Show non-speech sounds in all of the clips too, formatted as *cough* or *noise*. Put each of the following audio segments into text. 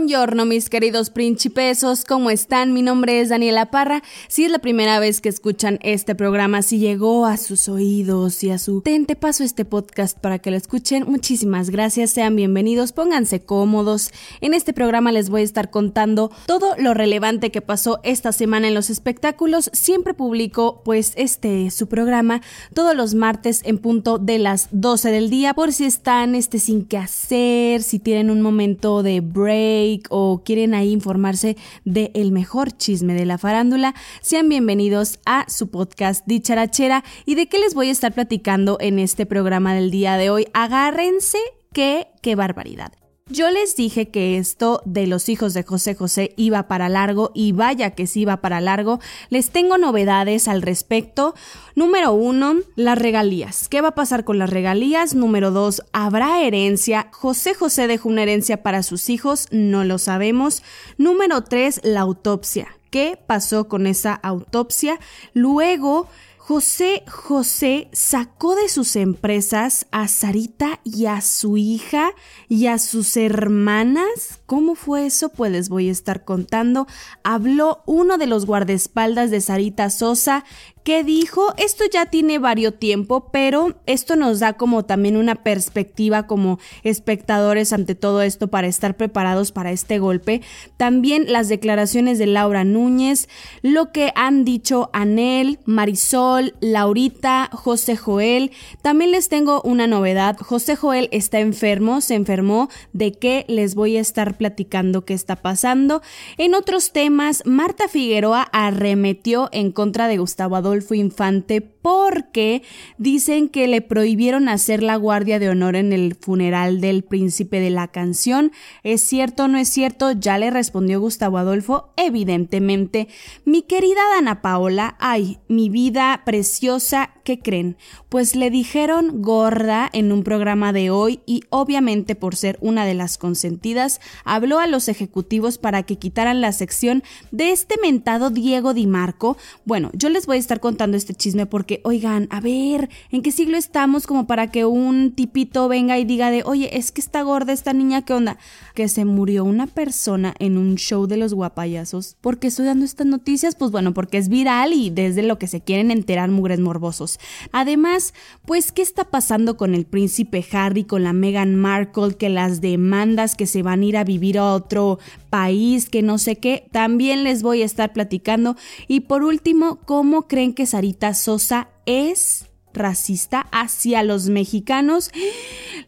Buongiorno, mis queridos principesos, ¿cómo están? Mi nombre es Daniela Parra. Si es la primera vez que escuchan este programa, si llegó a sus oídos y a su tente paso este podcast para que lo escuchen, muchísimas gracias, sean bienvenidos, pónganse cómodos. En este programa les voy a estar contando todo lo relevante que pasó esta semana en los espectáculos. Siempre publico, pues, este su programa todos los martes en punto de las 12 del día, por si están este sin qué hacer, si tienen un momento de break o quieren ahí informarse de el mejor chisme de la farándula, sean bienvenidos a su podcast Dicharachera y de qué les voy a estar platicando en este programa del día de hoy. Agárrense que qué barbaridad. Yo les dije que esto de los hijos de José José iba para largo y vaya que sí iba para largo. Les tengo novedades al respecto. Número uno, las regalías. ¿Qué va a pasar con las regalías? Número dos, ¿habrá herencia? José José dejó una herencia para sus hijos, no lo sabemos. Número tres, la autopsia. ¿Qué pasó con esa autopsia? Luego, José José sacó de sus empresas a Sarita y a su hija y a sus hermanas. ¿Cómo fue eso? Pues les voy a estar contando. Habló uno de los guardaespaldas de Sarita Sosa ¿Qué dijo? Esto ya tiene varios tiempo, pero esto nos da como también una perspectiva como espectadores ante todo esto para estar preparados para este golpe. También las declaraciones de Laura Núñez, lo que han dicho Anel, Marisol, Laurita, José Joel. También les tengo una novedad. José Joel está enfermo, se enfermó. ¿De qué les voy a estar platicando qué está pasando? En otros temas, Marta Figueroa arremetió en contra de Gustavo Adolfo Infante porque dicen que le prohibieron hacer la guardia de honor en el funeral del príncipe de la canción. ¿Es cierto o no es cierto? Ya le respondió Gustavo Adolfo, evidentemente. Mi querida Dana Paola, ay, mi vida preciosa, ¿qué creen? Pues le dijeron gorda en un programa de hoy y obviamente por ser una de las consentidas, habló a los ejecutivos para que quitaran la sección de este mentado Diego Di Marco. Bueno, yo les voy a estar contando este chisme porque, oigan, a ver, ¿en qué siglo estamos como para que un tipito venga y diga de, oye, es que está gorda esta niña, ¿qué onda? Que se murió una persona en un show de los guapayazos. ¿Por qué estoy dando estas noticias? Pues bueno, porque es viral y desde lo que se quieren enterar mugres morbosos. Además, pues, ¿qué está pasando con el príncipe Harry, con la Meghan Markle, que las demandas que se van a ir a vivir a otro país, que no sé qué? También les voy a estar platicando. Y por último, ¿cómo creen que Sarita Sosa es racista hacia los mexicanos.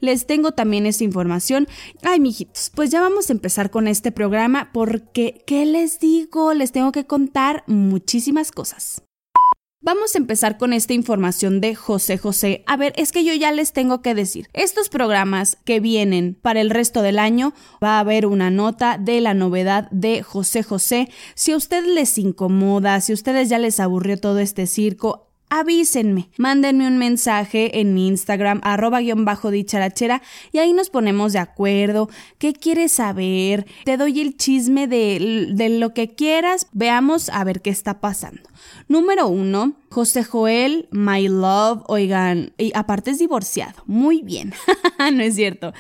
Les tengo también esa información. Ay, mijitos, pues ya vamos a empezar con este programa porque, ¿qué les digo? Les tengo que contar muchísimas cosas. Vamos a empezar con esta información de José José. A ver, es que yo ya les tengo que decir, estos programas que vienen para el resto del año, va a haber una nota de la novedad de José José. Si a ustedes les incomoda, si a ustedes ya les aburrió todo este circo, avísenme, mándenme un mensaje en mi Instagram, arroba guion bajo dicharachera, y ahí nos ponemos de acuerdo. ¿Qué quieres saber? Te doy el chisme de, de lo que quieras. Veamos a ver qué está pasando. Número uno, José Joel, My Love, oigan, y aparte es divorciado, muy bien, *laughs* no es cierto.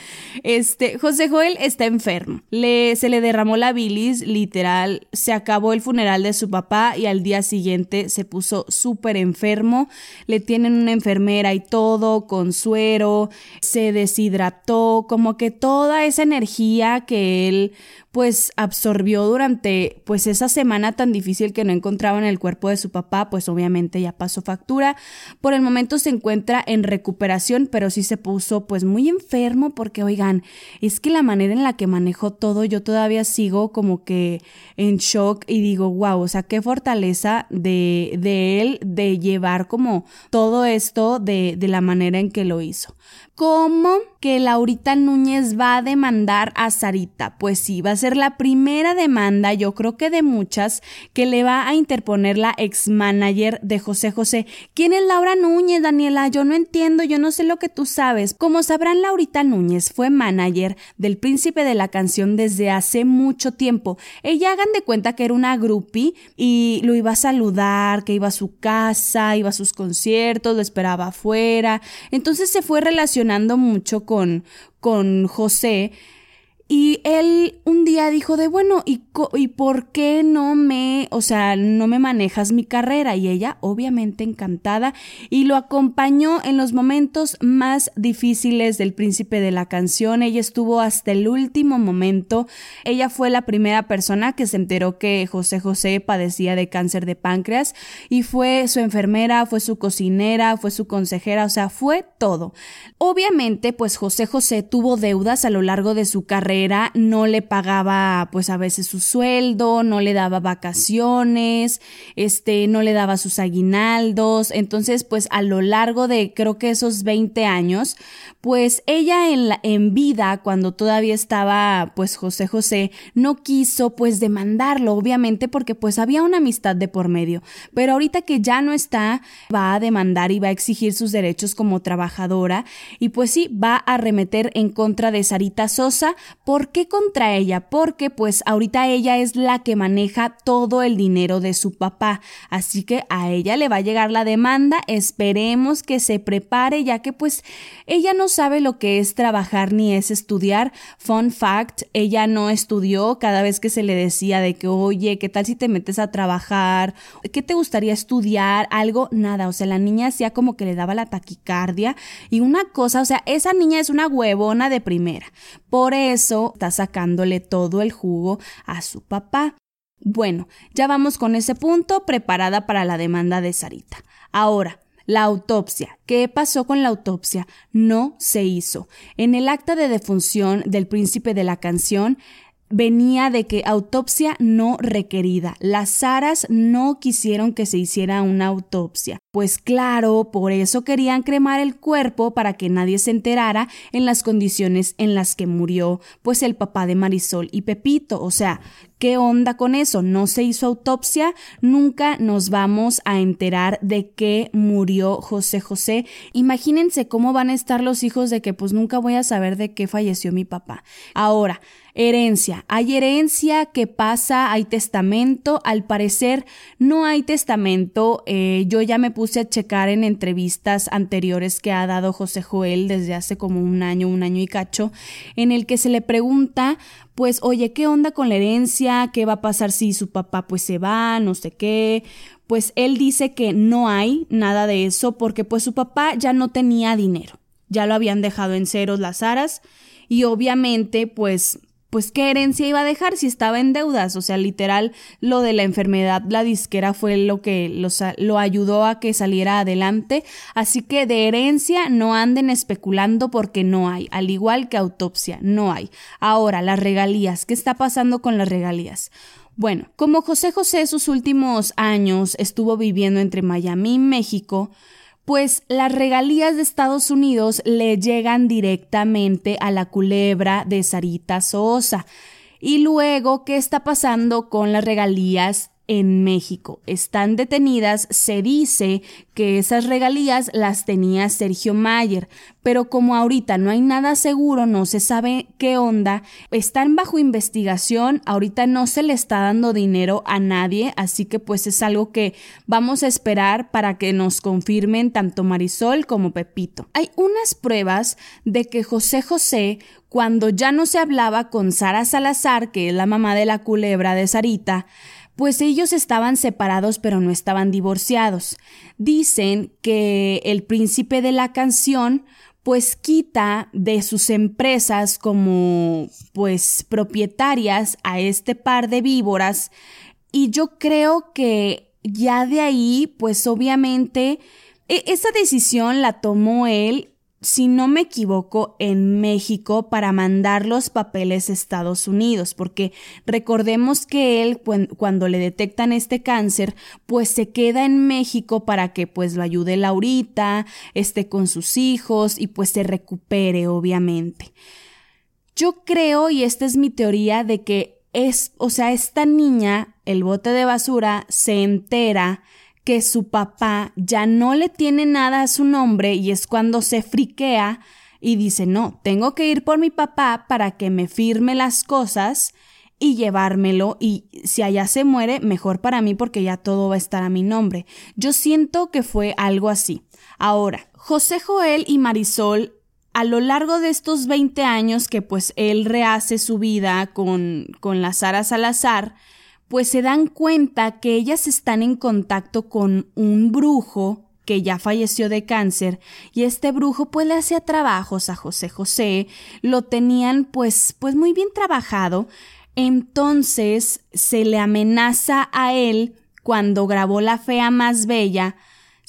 Este, José Joel está enfermo, le, se le derramó la bilis, literal, se acabó el funeral de su papá y al día siguiente se puso súper enfermo, le tienen una enfermera y todo, con suero, se deshidrató, como que toda esa energía que él pues absorbió durante pues esa semana tan difícil que no encontraba en el cuerpo de su papá, pues obviamente ya pasó factura. Por el momento se encuentra en recuperación, pero sí se puso pues muy enfermo porque oigan, es que la manera en la que manejó todo, yo todavía sigo como que en shock y digo, wow, o sea, qué fortaleza de, de él de llevar como todo esto de, de la manera en que lo hizo. ¿Cómo que Laurita Núñez va a demandar a Sarita? Pues sí, va a ser la primera demanda, yo creo que de muchas, que le va a interponer la ex manager de José José. ¿Quién es Laura Núñez, Daniela? Yo no entiendo, yo no sé lo que tú sabes. Como sabrán, Laurita Núñez fue manager del príncipe de la canción desde hace mucho tiempo. Ella hagan de cuenta que era una groupie y lo iba a saludar, que iba a su casa, iba a sus conciertos, lo esperaba afuera. Entonces se fue relacionando mucho con, con José y él un día dijo de, bueno, ¿y, ¿y por qué no me, o sea, no me manejas mi carrera? Y ella, obviamente encantada, y lo acompañó en los momentos más difíciles del príncipe de la canción. Ella estuvo hasta el último momento. Ella fue la primera persona que se enteró que José José padecía de cáncer de páncreas y fue su enfermera, fue su cocinera, fue su consejera, o sea, fue todo. Obviamente, pues José José tuvo deudas a lo largo de su carrera no le pagaba pues a veces su sueldo, no le daba vacaciones, este, no le daba sus aguinaldos. Entonces, pues a lo largo de creo que esos 20 años, pues ella en, la, en vida, cuando todavía estaba pues José José, no quiso pues demandarlo, obviamente porque pues había una amistad de por medio. Pero ahorita que ya no está, va a demandar y va a exigir sus derechos como trabajadora y pues sí, va a arremeter en contra de Sarita Sosa ¿Por qué contra ella? Porque pues ahorita ella es la que maneja todo el dinero de su papá, así que a ella le va a llegar la demanda, esperemos que se prepare ya que pues ella no sabe lo que es trabajar ni es estudiar. Fun fact, ella no estudió cada vez que se le decía de que, oye, ¿qué tal si te metes a trabajar? ¿Qué te gustaría estudiar? Algo, nada, o sea, la niña hacía como que le daba la taquicardia y una cosa, o sea, esa niña es una huevona de primera. Por eso está sacándole todo el jugo a su papá. Bueno, ya vamos con ese punto preparada para la demanda de Sarita. Ahora, la autopsia. ¿Qué pasó con la autopsia? No se hizo. En el acta de defunción del príncipe de la canción venía de que autopsia no requerida. Las Saras no quisieron que se hiciera una autopsia. Pues claro, por eso querían cremar el cuerpo para que nadie se enterara en las condiciones en las que murió, pues el papá de Marisol y Pepito. O sea, ¿qué onda con eso? No se hizo autopsia, nunca nos vamos a enterar de qué murió José José. Imagínense cómo van a estar los hijos de que pues nunca voy a saber de qué falleció mi papá. Ahora, Herencia. Hay herencia que pasa, hay testamento. Al parecer no hay testamento. Eh, yo ya me puse a checar en entrevistas anteriores que ha dado José Joel desde hace como un año, un año y cacho, en el que se le pregunta, pues, oye, ¿qué onda con la herencia? ¿Qué va a pasar si su papá pues se va? No sé qué. Pues él dice que no hay nada de eso porque pues su papá ya no tenía dinero. Ya lo habían dejado en ceros las aras y obviamente pues pues qué herencia iba a dejar si estaba en deudas, o sea, literal, lo de la enfermedad, la disquera fue lo que lo ayudó a que saliera adelante, así que de herencia no anden especulando porque no hay, al igual que autopsia, no hay. Ahora, las regalías, ¿qué está pasando con las regalías? Bueno, como José José sus últimos años estuvo viviendo entre Miami y México, pues las regalías de Estados Unidos le llegan directamente a la culebra de Sarita Sosa. Y luego, ¿qué está pasando con las regalías en México. Están detenidas, se dice que esas regalías las tenía Sergio Mayer, pero como ahorita no hay nada seguro, no se sabe qué onda, están bajo investigación, ahorita no se le está dando dinero a nadie, así que pues es algo que vamos a esperar para que nos confirmen tanto Marisol como Pepito. Hay unas pruebas de que José José cuando ya no se hablaba con Sara Salazar, que es la mamá de la culebra de Sarita, pues ellos estaban separados pero no estaban divorciados. Dicen que el príncipe de la canción pues quita de sus empresas como pues propietarias a este par de víboras y yo creo que ya de ahí pues obviamente e, esa decisión la tomó él si no me equivoco, en México para mandar los papeles a Estados Unidos, porque recordemos que él cuando le detectan este cáncer, pues se queda en México para que pues lo ayude Laurita, esté con sus hijos y pues se recupere, obviamente. Yo creo, y esta es mi teoría, de que es, o sea, esta niña, el bote de basura, se entera que su papá ya no le tiene nada a su nombre y es cuando se friquea y dice, no, tengo que ir por mi papá para que me firme las cosas y llevármelo y si allá se muere, mejor para mí porque ya todo va a estar a mi nombre. Yo siento que fue algo así. Ahora, José Joel y Marisol a lo largo de estos 20 años que pues él rehace su vida con, con la Sara Salazar, pues se dan cuenta que ellas están en contacto con un brujo que ya falleció de cáncer y este brujo pues le hacía trabajos a José José, lo tenían pues pues muy bien trabajado, entonces se le amenaza a él cuando grabó La fea más bella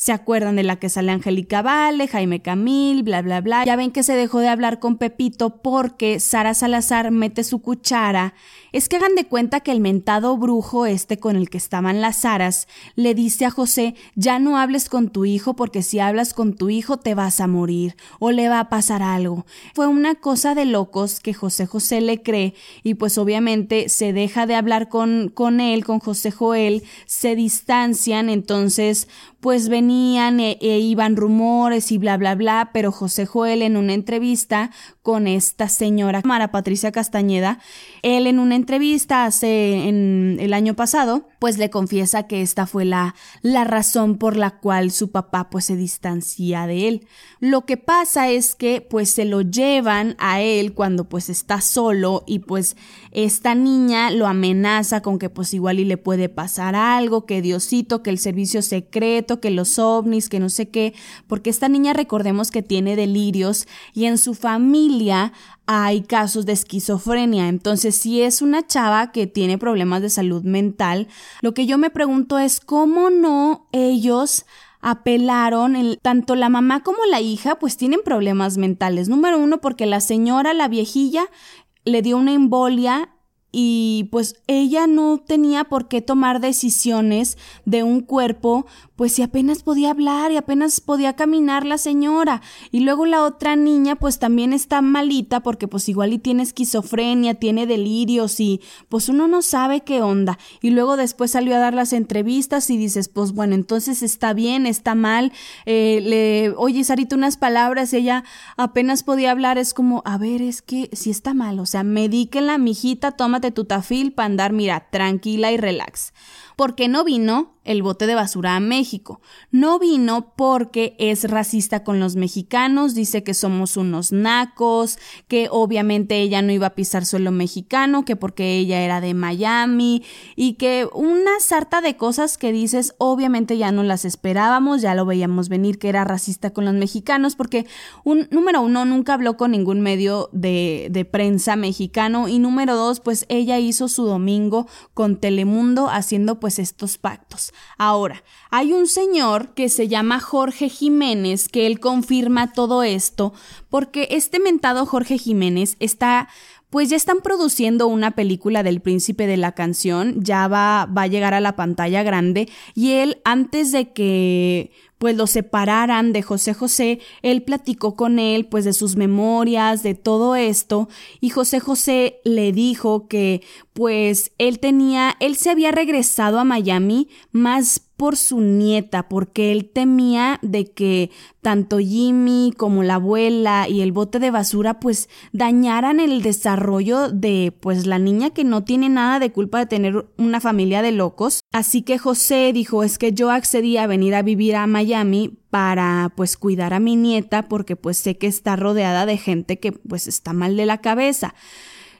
¿Se acuerdan de la que sale Angélica Vale, Jaime Camil, bla, bla, bla? Ya ven que se dejó de hablar con Pepito porque Sara Salazar mete su cuchara. Es que hagan de cuenta que el mentado brujo este con el que estaban las Saras le dice a José, ya no hables con tu hijo porque si hablas con tu hijo te vas a morir o le va a pasar algo. Fue una cosa de locos que José José le cree y pues obviamente se deja de hablar con, con él, con José Joel, se distancian, entonces pues e, e, iban rumores y bla, bla, bla, pero José Joel en una entrevista con esta señora Mara Patricia Castañeda, él en una entrevista hace en el año pasado, pues le confiesa que esta fue la, la razón por la cual su papá pues se distancia de él. Lo que pasa es que pues se lo llevan a él cuando pues está solo y pues esta niña lo amenaza con que pues igual y le puede pasar algo, que Diosito, que el servicio secreto, que los ovnis, que no sé qué, porque esta niña recordemos que tiene delirios y en su familia hay casos de esquizofrenia. Entonces, si es una chava que tiene problemas de salud mental, lo que yo me pregunto es cómo no ellos apelaron, tanto la mamá como la hija, pues tienen problemas mentales. Número uno, porque la señora, la viejilla, le dio una embolia y pues ella no tenía por qué tomar decisiones de un cuerpo pues si apenas podía hablar y apenas podía caminar la señora. Y luego la otra niña pues también está malita porque pues igual y tiene esquizofrenia, tiene delirios y pues uno no sabe qué onda. Y luego después salió a dar las entrevistas y dices pues bueno, entonces está bien, está mal. Eh, le, oye Sarita unas palabras ella apenas podía hablar. Es como, a ver, es que si está mal, o sea, medíquenla, mijita, tómate tu tafil para andar, mira, tranquila y relax. Porque no vino el bote de basura a México. No vino porque es racista con los mexicanos, dice que somos unos nacos, que obviamente ella no iba a pisar suelo mexicano, que porque ella era de Miami y que una sarta de cosas que dices obviamente ya no las esperábamos, ya lo veíamos venir que era racista con los mexicanos porque un número uno nunca habló con ningún medio de, de prensa mexicano y número dos pues ella hizo su domingo con Telemundo haciendo pues estos pactos. Ahora, hay un señor que se llama Jorge Jiménez, que él confirma todo esto, porque este mentado Jorge Jiménez está pues ya están produciendo una película del príncipe de la canción, ya va, va a llegar a la pantalla grande y él antes de que pues lo separaran de José José, él platicó con él pues de sus memorias, de todo esto, y José José le dijo que pues él tenía, él se había regresado a Miami más por su nieta, porque él temía de que tanto Jimmy como la abuela y el bote de basura pues dañaran el desarrollo de pues la niña que no tiene nada de culpa de tener una familia de locos. Así que José dijo es que yo accedí a venir a vivir a Miami para pues cuidar a mi nieta porque pues sé que está rodeada de gente que pues está mal de la cabeza.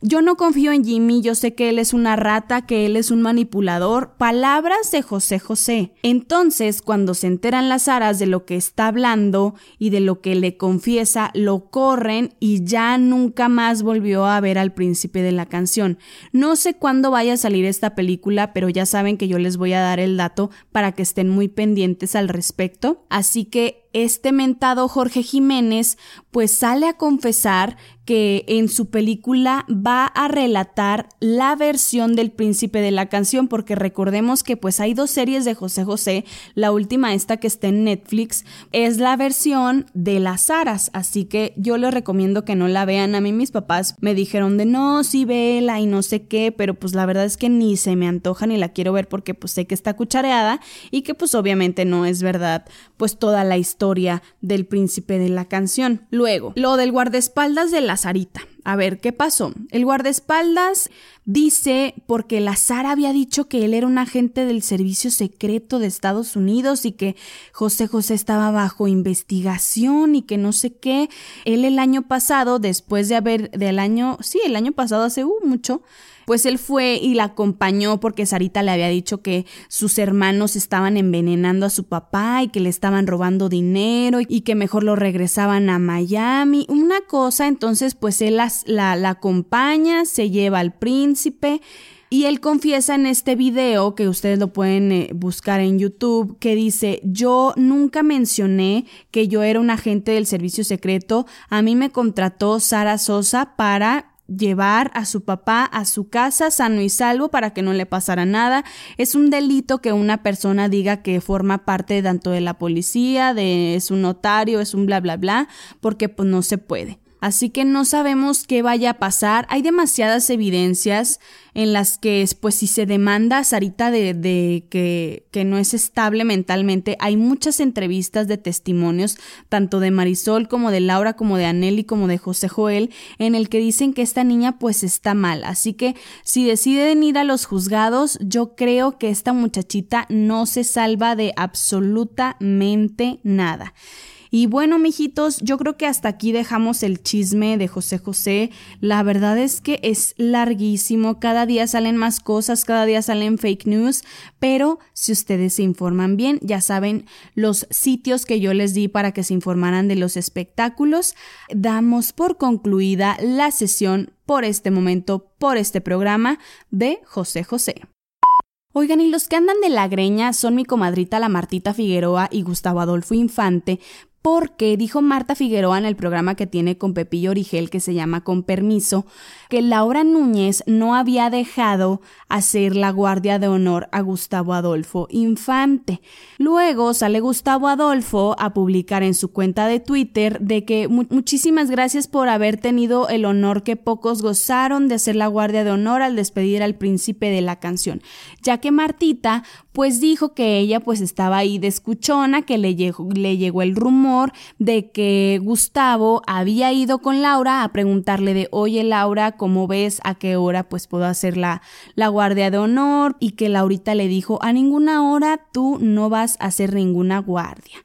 Yo no confío en Jimmy, yo sé que él es una rata, que él es un manipulador. Palabras de José José. Entonces, cuando se enteran las aras de lo que está hablando y de lo que le confiesa, lo corren y ya nunca más volvió a ver al príncipe de la canción. No sé cuándo vaya a salir esta película, pero ya saben que yo les voy a dar el dato para que estén muy pendientes al respecto. Así que este mentado Jorge Jiménez pues sale a confesar que en su película va a relatar la versión del príncipe de la canción, porque recordemos que pues hay dos series de José José, la última esta que está en Netflix es la versión de las aras, así que yo les recomiendo que no la vean, a mí mis papás me dijeron de no, sí vela y no sé qué, pero pues la verdad es que ni se me antoja ni la quiero ver porque pues sé que está cuchareada y que pues obviamente no es verdad pues toda la historia del príncipe de la canción. Luego, lo del guardaespaldas de la Sarita. A ver, ¿qué pasó? El guardaespaldas dice porque la había dicho que él era un agente del servicio secreto de Estados Unidos y que José José estaba bajo investigación y que no sé qué. Él el año pasado, después de haber, del año, sí, el año pasado hace uh, mucho, pues él fue y la acompañó porque Sarita le había dicho que sus hermanos estaban envenenando a su papá y que le estaban robando dinero y que mejor lo regresaban a Miami. Una cosa, entonces pues él la, la, acompaña, se lleva al príncipe. Y él confiesa en este video, que ustedes lo pueden eh, buscar en YouTube, que dice, yo nunca mencioné que yo era un agente del servicio secreto, a mí me contrató Sara Sosa para llevar a su papá a su casa sano y salvo para que no le pasara nada. Es un delito que una persona diga que forma parte tanto de la policía, de es un notario, es un bla bla bla, porque pues no se puede. Así que no sabemos qué vaya a pasar. Hay demasiadas evidencias en las que, pues, si se demanda a Sarita de, que, que, no es estable mentalmente, hay muchas entrevistas de testimonios, tanto de Marisol como de Laura, como de Aneli, como de José Joel, en el que dicen que esta niña, pues, está mal. Así que, si deciden ir a los juzgados, yo creo que esta muchachita no se salva de absolutamente nada. Y bueno, mijitos, yo creo que hasta aquí dejamos el chisme de José José. La verdad es que es larguísimo, cada día salen más cosas, cada día salen fake news, pero si ustedes se informan bien, ya saben los sitios que yo les di para que se informaran de los espectáculos. Damos por concluida la sesión por este momento, por este programa de José José. Oigan, y los que andan de la greña son mi comadrita la Martita Figueroa y Gustavo Adolfo Infante, porque dijo Marta Figueroa en el programa que tiene con Pepillo Origel que se llama Con Permiso, que Laura Núñez no había dejado hacer la guardia de honor a Gustavo Adolfo Infante. Luego sale Gustavo Adolfo a publicar en su cuenta de Twitter de que muchísimas gracias por haber tenido el honor que pocos gozaron de hacer la guardia de honor al despedir al príncipe de la canción, ya que Martita pues dijo que ella pues estaba ahí de escuchona, que le llegó, le llegó el rumor de que Gustavo había ido con Laura a preguntarle de, oye Laura, ¿cómo ves a qué hora pues puedo hacer la, la guardia de honor? Y que Laurita le dijo, a ninguna hora tú no vas a hacer ninguna guardia.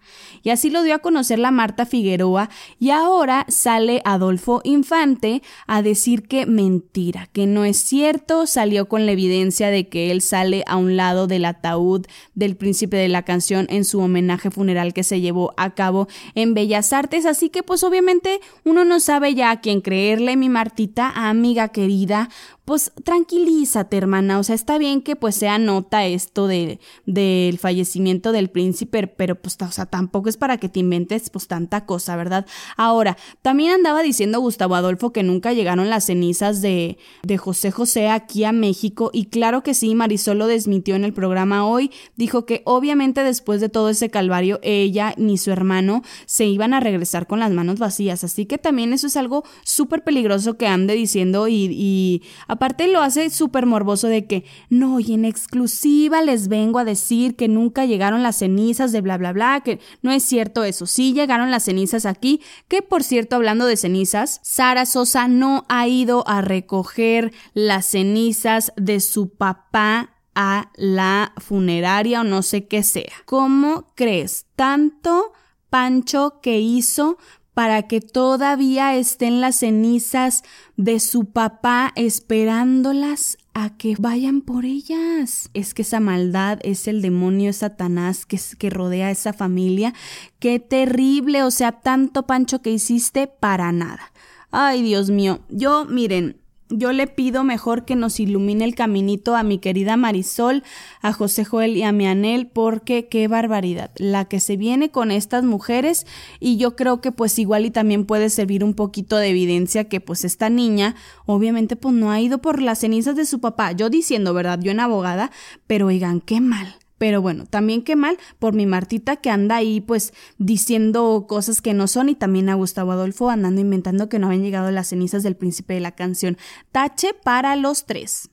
Y así lo dio a conocer la Marta Figueroa y ahora sale Adolfo Infante a decir que mentira, que no es cierto, salió con la evidencia de que él sale a un lado del ataúd del príncipe de la canción en su homenaje funeral que se llevó a cabo en Bellas Artes, así que pues obviamente uno no sabe ya a quién creerle, mi Martita, amiga querida, pues tranquilízate, hermana. O sea, está bien que pues sea nota esto de, del fallecimiento del príncipe, pero pues, o sea, tampoco es para que te inventes pues tanta cosa, ¿verdad? Ahora, también andaba diciendo Gustavo Adolfo que nunca llegaron las cenizas de, de José José aquí a México y claro que sí, Marisol lo desmitió en el programa hoy, dijo que obviamente después de todo ese calvario ella ni su hermano se iban a regresar con las manos vacías, así que también eso es algo súper peligroso que ande diciendo y Aparte lo hace súper morboso de que, no, y en exclusiva les vengo a decir que nunca llegaron las cenizas de bla, bla, bla, que no es cierto eso, sí llegaron las cenizas aquí, que por cierto, hablando de cenizas, Sara Sosa no ha ido a recoger las cenizas de su papá a la funeraria o no sé qué sea. ¿Cómo crees? Tanto Pancho que hizo para que todavía estén las cenizas de su papá esperándolas a que vayan por ellas. Es que esa maldad es el demonio, Satanás que, que rodea a esa familia. Qué terrible, o sea, tanto pancho que hiciste para nada. Ay, Dios mío, yo miren, yo le pido mejor que nos ilumine el caminito a mi querida Marisol, a José Joel y a mi Anel, porque qué barbaridad, la que se viene con estas mujeres y yo creo que pues igual y también puede servir un poquito de evidencia que pues esta niña obviamente pues no ha ido por las cenizas de su papá, yo diciendo, ¿verdad? Yo en abogada, pero oigan, qué mal. Pero bueno, también qué mal por mi Martita que anda ahí pues diciendo cosas que no son y también a Gustavo Adolfo andando inventando que no habían llegado las cenizas del príncipe de la canción. Tache para los tres.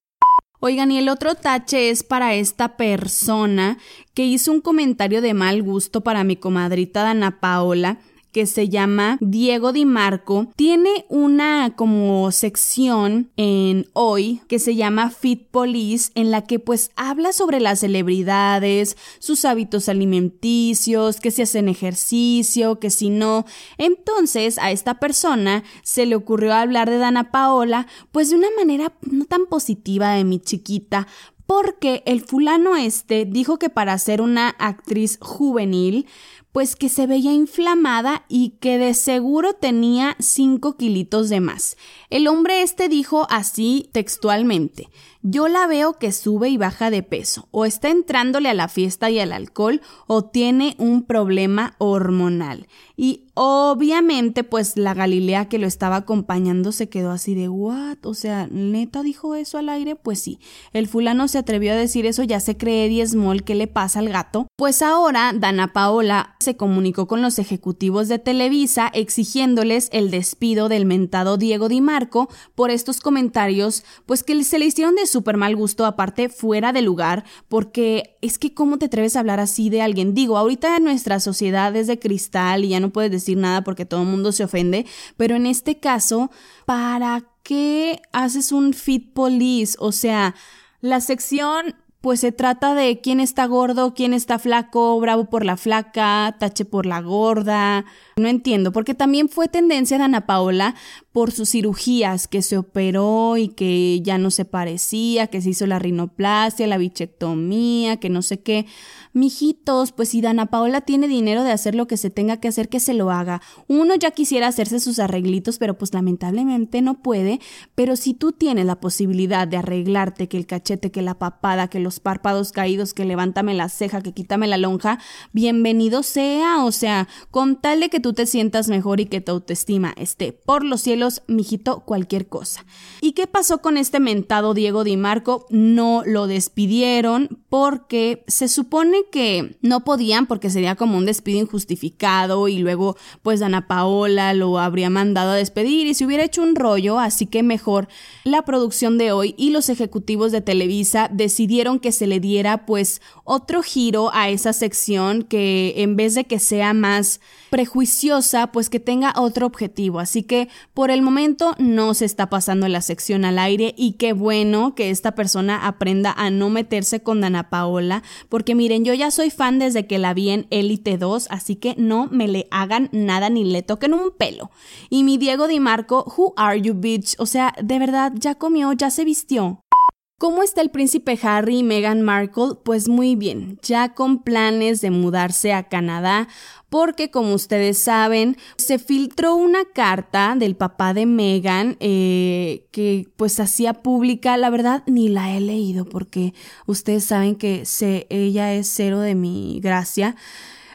Oigan, y el otro tache es para esta persona que hizo un comentario de mal gusto para mi comadrita Dana Paola que se llama Diego Di Marco, tiene una como sección en hoy que se llama Fit Police, en la que pues habla sobre las celebridades, sus hábitos alimenticios, que si hacen ejercicio, que si no. Entonces a esta persona se le ocurrió hablar de Dana Paola, pues de una manera no tan positiva de mi chiquita, porque el fulano este dijo que para ser una actriz juvenil, pues que se veía inflamada y que de seguro tenía 5 kilitos de más. El hombre este dijo así textualmente, yo la veo que sube y baja de peso, o está entrándole a la fiesta y al alcohol, o tiene un problema hormonal. Y obviamente, pues la Galilea que lo estaba acompañando se quedó así de what? O sea, ¿neta dijo eso al aire? Pues sí. El fulano se atrevió a decir eso, ya se cree Diesmol, ¿qué le pasa al gato? Pues ahora Dana Paola se comunicó con los ejecutivos de Televisa exigiéndoles el despido del mentado Diego Di Marco por estos comentarios, pues que se le hicieron de súper mal gusto, aparte fuera de lugar, porque es que cómo te atreves a hablar así de alguien. Digo, ahorita nuestra sociedad es de cristal y ya no puedes decir nada porque todo el mundo se ofende, pero en este caso, ¿para qué haces un fit police? O sea, la sección pues se trata de quién está gordo, quién está flaco, bravo por la flaca, tache por la gorda. No entiendo, porque también fue tendencia de Ana Paola por sus cirugías, que se operó y que ya no se parecía, que se hizo la rinoplastia, la bichectomía, que no sé qué. Mijitos, pues si Dana Paola tiene dinero de hacer lo que se tenga que hacer, que se lo haga. Uno ya quisiera hacerse sus arreglitos, pero pues lamentablemente no puede. Pero si tú tienes la posibilidad de arreglarte, que el cachete, que la papada, que los párpados caídos, que levántame la ceja, que quítame la lonja, bienvenido sea. O sea, con tal de que tú te sientas mejor y que tu autoestima esté por los cielos, mijito, cualquier cosa. ¿Y qué pasó con este mentado Diego Di Marco? No lo despidieron porque se supone que no podían porque sería como un despido injustificado y luego pues Ana Paola lo habría mandado a despedir y se hubiera hecho un rollo, así que mejor la producción de hoy y los ejecutivos de Televisa decidieron que se le diera pues otro giro a esa sección que en vez de que sea más prejuiciosa, pues que tenga otro objetivo. Así que por el momento no se está pasando la sección al aire y qué bueno que esta persona aprenda a no meterse con Dana Paola, porque miren, yo ya soy fan desde que la vi en Elite 2, así que no me le hagan nada ni le toquen un pelo. Y mi Diego Di Marco, who are you bitch? O sea, de verdad, ya comió, ya se vistió. ¿Cómo está el príncipe Harry y Meghan Markle? Pues muy bien, ya con planes de mudarse a Canadá, porque como ustedes saben, se filtró una carta del papá de Meghan eh, que pues hacía pública, la verdad ni la he leído porque ustedes saben que se, ella es cero de mi gracia.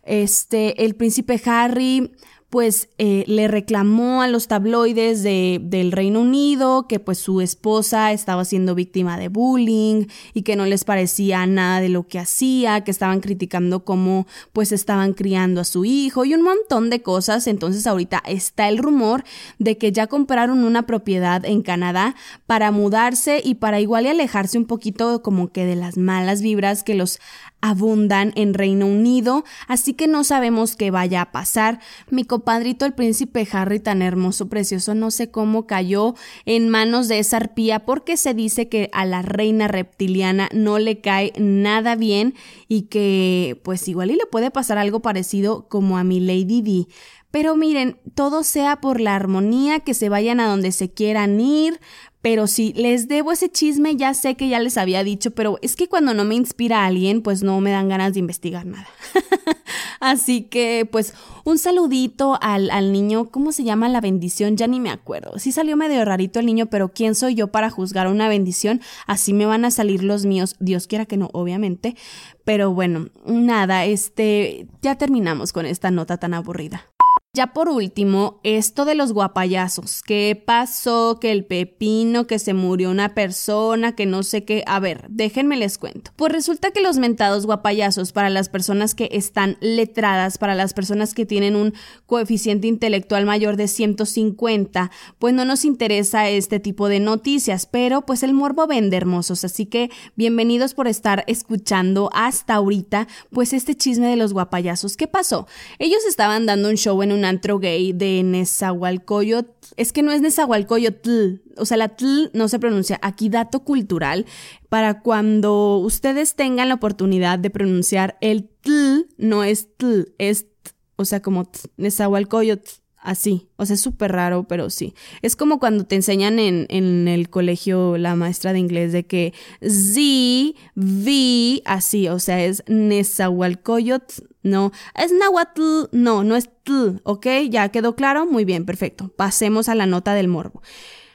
Este, el príncipe Harry pues eh, le reclamó a los tabloides de, del Reino Unido que pues su esposa estaba siendo víctima de bullying y que no les parecía nada de lo que hacía, que estaban criticando cómo pues estaban criando a su hijo y un montón de cosas. Entonces ahorita está el rumor de que ya compraron una propiedad en Canadá para mudarse y para igual y alejarse un poquito como que de las malas vibras que los abundan en Reino Unido, así que no sabemos qué vaya a pasar. Mi compadrito el príncipe Harry tan hermoso, precioso, no sé cómo cayó en manos de esa arpía porque se dice que a la reina reptiliana no le cae nada bien y que pues igual y le puede pasar algo parecido como a mi Lady Di. Pero miren, todo sea por la armonía, que se vayan a donde se quieran ir, pero si les debo ese chisme, ya sé que ya les había dicho, pero es que cuando no me inspira alguien, pues no me dan ganas de investigar nada. *laughs* Así que, pues, un saludito al, al, niño, ¿cómo se llama la bendición? Ya ni me acuerdo. Sí salió medio rarito el niño, pero ¿quién soy yo para juzgar una bendición? Así me van a salir los míos. Dios quiera que no, obviamente. Pero bueno, nada, este, ya terminamos con esta nota tan aburrida. Ya por último, esto de los guapayazos. ¿Qué pasó? Que el pepino, que se murió una persona, que no sé qué. A ver, déjenme les cuento. Pues resulta que los mentados guapayazos para las personas que están letradas, para las personas que tienen un coeficiente intelectual mayor de 150, pues no nos interesa este tipo de noticias, pero pues el morbo vende hermosos. Así que bienvenidos por estar escuchando hasta ahorita, pues este chisme de los guapayazos. ¿Qué pasó? Ellos estaban dando un show en un antro gay de Nezahualcóyotl. Es que no es Nezahualcóyotl, o sea, la tl no se pronuncia. Aquí dato cultural para cuando ustedes tengan la oportunidad de pronunciar el tl, no es tl, es t, o sea, como t, Nezahualcóyotl. Así, o sea, es súper raro, pero sí. Es como cuando te enseñan en, en, el colegio la maestra de inglés de que Z, V, así, o sea, es Nezahualcóyotl, no, es Nahuatl, no, no es tl, ¿ok? ¿Ya quedó claro? Muy bien, perfecto. Pasemos a la nota del morbo.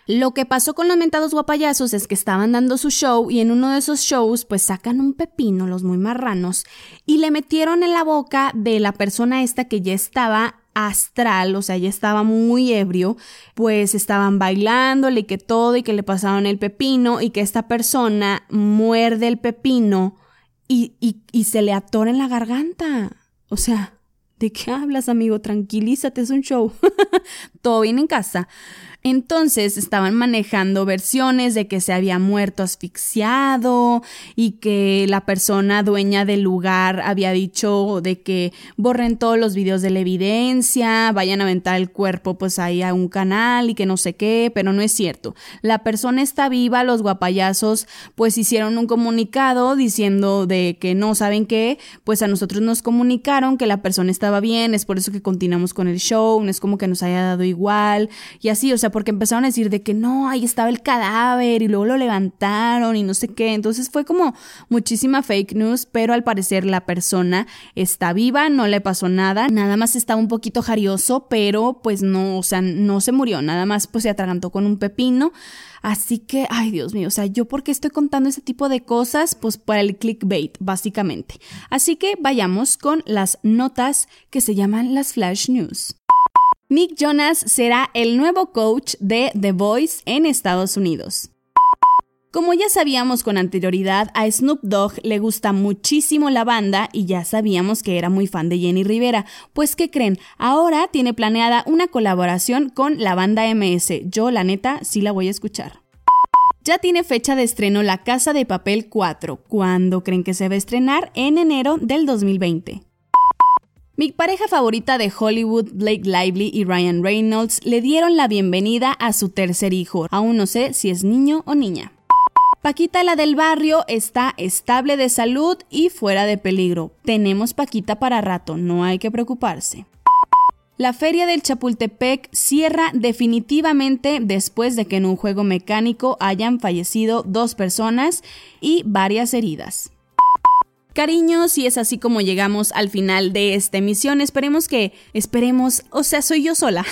Lo que pasó con los mentados guapayazos es que estaban dando su show y en uno de esos shows pues sacan un pepino, los muy marranos, y le metieron en la boca de la persona esta que ya estaba astral, o sea, ya estaba muy ebrio, pues estaban bailándole y que todo y que le pasaron el pepino y que esta persona muerde el pepino y, y, se le atora en la garganta. O sea, ¿de qué hablas, amigo? Tranquilízate, es un show. *laughs* todo bien en casa. Entonces estaban manejando versiones de que se había muerto asfixiado y que la persona dueña del lugar había dicho de que borren todos los videos de la evidencia, vayan a aventar el cuerpo pues ahí a un canal y que no sé qué, pero no es cierto. La persona está viva, los guapayazos pues hicieron un comunicado diciendo de que no saben qué, pues a nosotros nos comunicaron que la persona estaba bien, es por eso que continuamos con el show, no es como que nos haya dado igual y así, o sea, porque empezaron a decir de que no, ahí estaba el cadáver y luego lo levantaron y no sé qué. Entonces fue como muchísima fake news, pero al parecer la persona está viva, no le pasó nada, nada más estaba un poquito jarioso, pero pues no, o sea, no se murió, nada más pues se atragantó con un pepino. Así que, ay Dios mío, o sea, yo por qué estoy contando ese tipo de cosas, pues para el clickbait, básicamente. Así que vayamos con las notas que se llaman las flash news. Nick Jonas será el nuevo coach de The Voice en Estados Unidos. Como ya sabíamos con anterioridad, a Snoop Dogg le gusta muchísimo la banda y ya sabíamos que era muy fan de Jenny Rivera. Pues, ¿qué creen? Ahora tiene planeada una colaboración con la banda MS. Yo, la neta, sí la voy a escuchar. Ya tiene fecha de estreno La Casa de Papel 4. ¿Cuándo creen que se va a estrenar? En enero del 2020. Mi pareja favorita de Hollywood, Blake Lively y Ryan Reynolds, le dieron la bienvenida a su tercer hijo. Aún no sé si es niño o niña. Paquita la del barrio está estable de salud y fuera de peligro. Tenemos Paquita para rato, no hay que preocuparse. La feria del Chapultepec cierra definitivamente después de que en un juego mecánico hayan fallecido dos personas y varias heridas. Cariños, y es así como llegamos al final de esta emisión. Esperemos que, esperemos, o sea, soy yo sola.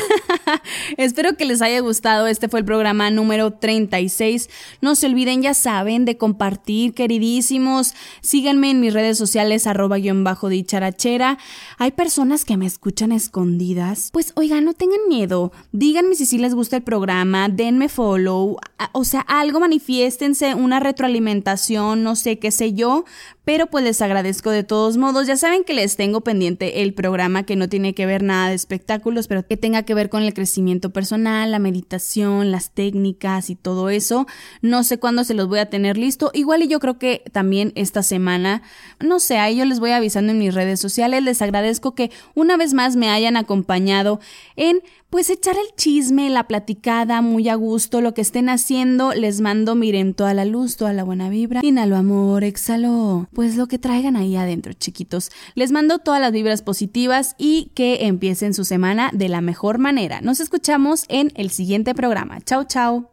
*laughs* Espero que les haya gustado. Este fue el programa número 36. No se olviden, ya saben, de compartir, queridísimos. Síganme en mis redes sociales, arroba guion bajo dicharachera. Hay personas que me escuchan escondidas. Pues, oiga, no tengan miedo. Díganme si sí les gusta el programa, denme follow. O sea, algo manifiéstense, una retroalimentación, no sé, qué sé yo pero pues les agradezco de todos modos. Ya saben que les tengo pendiente el programa que no tiene que ver nada de espectáculos, pero que tenga que ver con el crecimiento personal, la meditación, las técnicas y todo eso. No sé cuándo se los voy a tener listo. Igual y yo creo que también esta semana, no sé, ahí yo les voy avisando en mis redes sociales. Les agradezco que una vez más me hayan acompañado en pues echar el chisme, la platicada, muy a gusto, lo que estén haciendo, les mando, miren, toda la luz, toda la buena vibra. Inhalo amor, exhalo pues lo que traigan ahí adentro, chiquitos. Les mando todas las vibras positivas y que empiecen su semana de la mejor manera. Nos escuchamos en el siguiente programa. Chao, chao.